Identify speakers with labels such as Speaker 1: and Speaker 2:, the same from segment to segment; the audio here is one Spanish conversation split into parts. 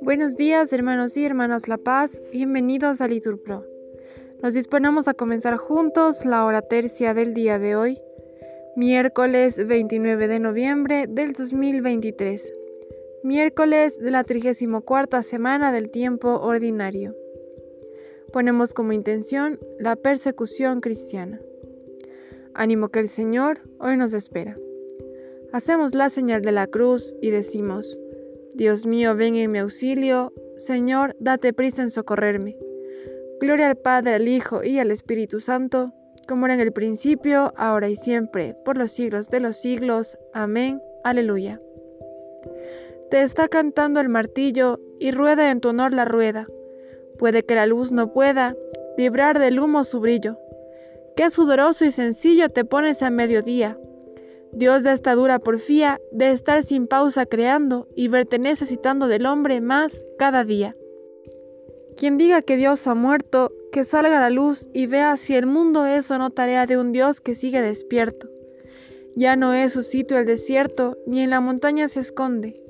Speaker 1: Buenos días, hermanos y hermanas La Paz, bienvenidos a Liturpro. Nos disponemos a comenzar juntos la hora tercia del día de hoy, miércoles 29 de noviembre del 2023, miércoles de la 34 semana del tiempo ordinario. Ponemos como intención la persecución cristiana. Ánimo que el Señor hoy nos espera. Hacemos la señal de la cruz y decimos, Dios mío, ven en mi auxilio, Señor, date prisa en socorrerme. Gloria al Padre, al Hijo y al Espíritu Santo, como era en el principio, ahora y siempre, por los siglos de los siglos. Amén. Aleluya. Te está cantando el martillo y rueda en tu honor la rueda. Puede que la luz no pueda librar del humo su brillo. Qué sudoroso y sencillo te pones a mediodía Dios de esta dura porfía de estar sin pausa creando y verte necesitando del hombre más cada día. Quien diga que Dios ha muerto, que salga a la luz y vea si el mundo es o no tarea de un Dios que sigue despierto. Ya no es su sitio el desierto, ni en la montaña se esconde.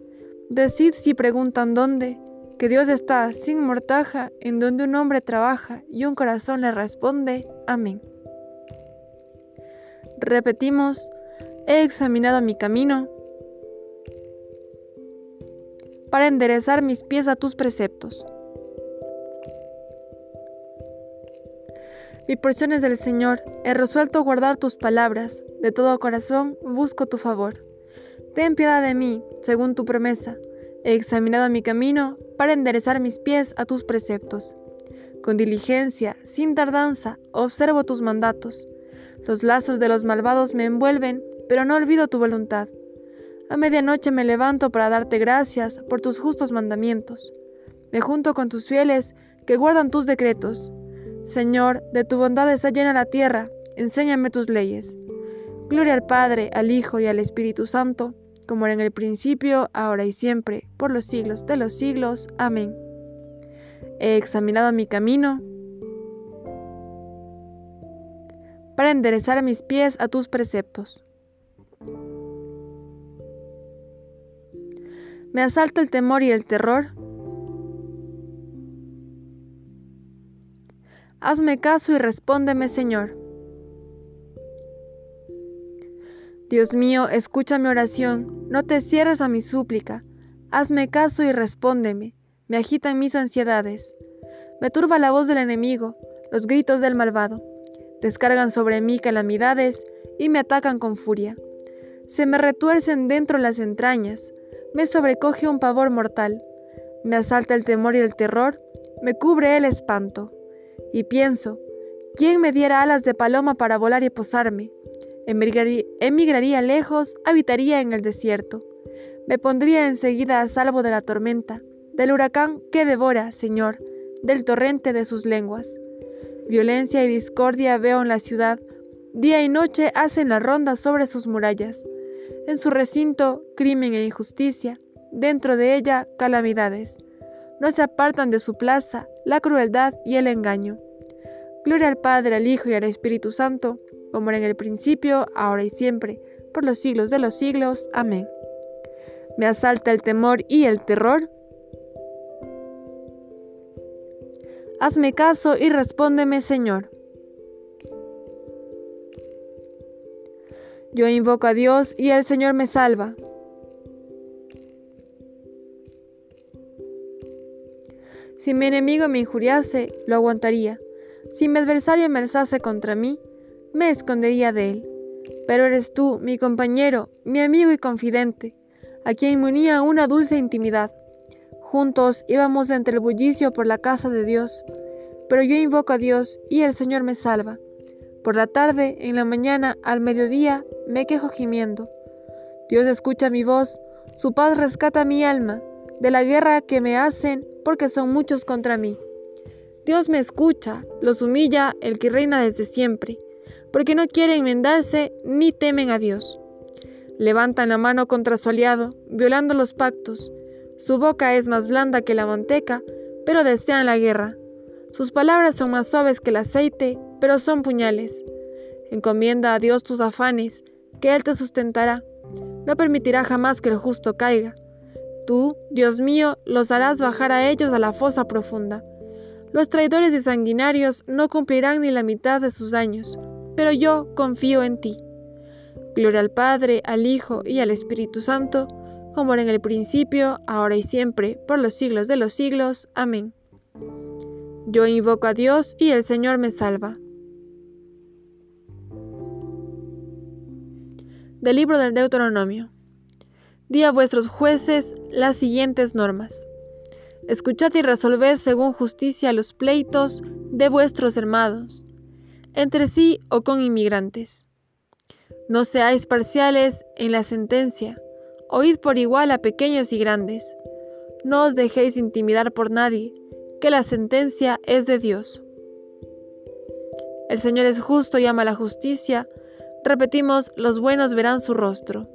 Speaker 1: Decid si preguntan dónde, que Dios está sin mortaja en donde un hombre trabaja y un corazón le responde. Amén. Repetimos, He examinado mi camino para enderezar mis pies a tus preceptos. Mi porción es del Señor, he resuelto guardar tus palabras, de todo corazón busco tu favor. Ten piedad de mí, según tu promesa. He examinado mi camino para enderezar mis pies a tus preceptos. Con diligencia, sin tardanza, observo tus mandatos. Los lazos de los malvados me envuelven pero no olvido tu voluntad. A medianoche me levanto para darte gracias por tus justos mandamientos. Me junto con tus fieles que guardan tus decretos. Señor, de tu bondad está llena la tierra, enséñame tus leyes. Gloria al Padre, al Hijo y al Espíritu Santo, como era en el principio, ahora y siempre, por los siglos de los siglos. Amén. He examinado mi camino para enderezar mis pies a tus preceptos. Me asalta el temor y el terror. Hazme caso y respóndeme, Señor. Dios mío, escucha mi oración, no te cierres a mi súplica. Hazme caso y respóndeme. Me agitan mis ansiedades. Me turba la voz del enemigo, los gritos del malvado. Descargan sobre mí calamidades y me atacan con furia. Se me retuercen dentro las entrañas, me sobrecoge un pavor mortal, me asalta el temor y el terror, me cubre el espanto. Y pienso, ¿quién me diera alas de paloma para volar y posarme? Emigraría, lejos, habitaría en el desierto. Me pondría enseguida a salvo de la tormenta, del huracán que devora, Señor, del torrente de sus lenguas. Violencia y discordia veo en la ciudad, día y noche hacen la ronda sobre sus murallas. En su recinto, crimen e injusticia, dentro de ella, calamidades. No se apartan de su plaza la crueldad y el engaño. Gloria al Padre, al Hijo y al Espíritu Santo, como era en el principio, ahora y siempre, por los siglos de los siglos. Amén. Me asalta el temor y el terror. Hazme caso y respóndeme, Señor. Yo invoco a Dios y el Señor me salva. Si mi enemigo me injuriase, lo aguantaría. Si mi adversario me alzase contra mí, me escondería de él. Pero eres tú, mi compañero, mi amigo y confidente, a quien me unía una dulce intimidad. Juntos íbamos entre el bullicio por la casa de Dios. Pero yo invoco a Dios y el Señor me salva. Por la tarde, en la mañana, al mediodía, me quejo gimiendo. Dios escucha mi voz, su paz rescata mi alma de la guerra que me hacen porque son muchos contra mí. Dios me escucha, los humilla el que reina desde siempre, porque no quieren enmendarse ni temen a Dios. Levantan la mano contra su aliado, violando los pactos. Su boca es más blanda que la manteca, pero desean la guerra. Sus palabras son más suaves que el aceite, pero son puñales. Encomienda a Dios tus afanes, que Él te sustentará. No permitirá jamás que el justo caiga. Tú, Dios mío, los harás bajar a ellos a la fosa profunda. Los traidores y sanguinarios no cumplirán ni la mitad de sus años, pero yo confío en ti. Gloria al Padre, al Hijo y al Espíritu Santo, como era en el principio, ahora y siempre, por los siglos de los siglos. Amén. Yo invoco a Dios y el Señor me salva. Del libro del Deuteronomio. Di a vuestros jueces las siguientes normas. Escuchad y resolved según justicia los pleitos de vuestros hermanos, entre sí o con inmigrantes. No seáis parciales en la sentencia, oíd por igual a pequeños y grandes. No os dejéis intimidar por nadie, que la sentencia es de Dios. El Señor es justo y ama la justicia. Repetimos, los buenos verán su rostro.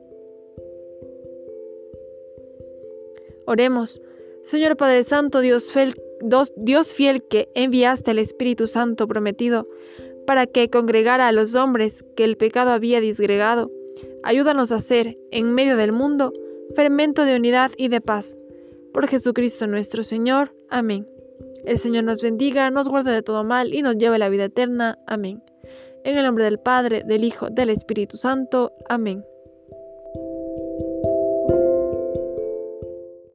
Speaker 1: Oremos. Señor Padre Santo, Dios fiel, Dios fiel que enviaste al Espíritu Santo prometido para que congregara a los hombres que el pecado había disgregado, ayúdanos a ser, en medio del mundo, fermento de unidad y de paz. Por Jesucristo nuestro Señor. Amén. El Señor nos bendiga, nos guarde de todo mal y nos lleve a la vida eterna. Amén. En el nombre del Padre, del Hijo, del Espíritu Santo. Amén.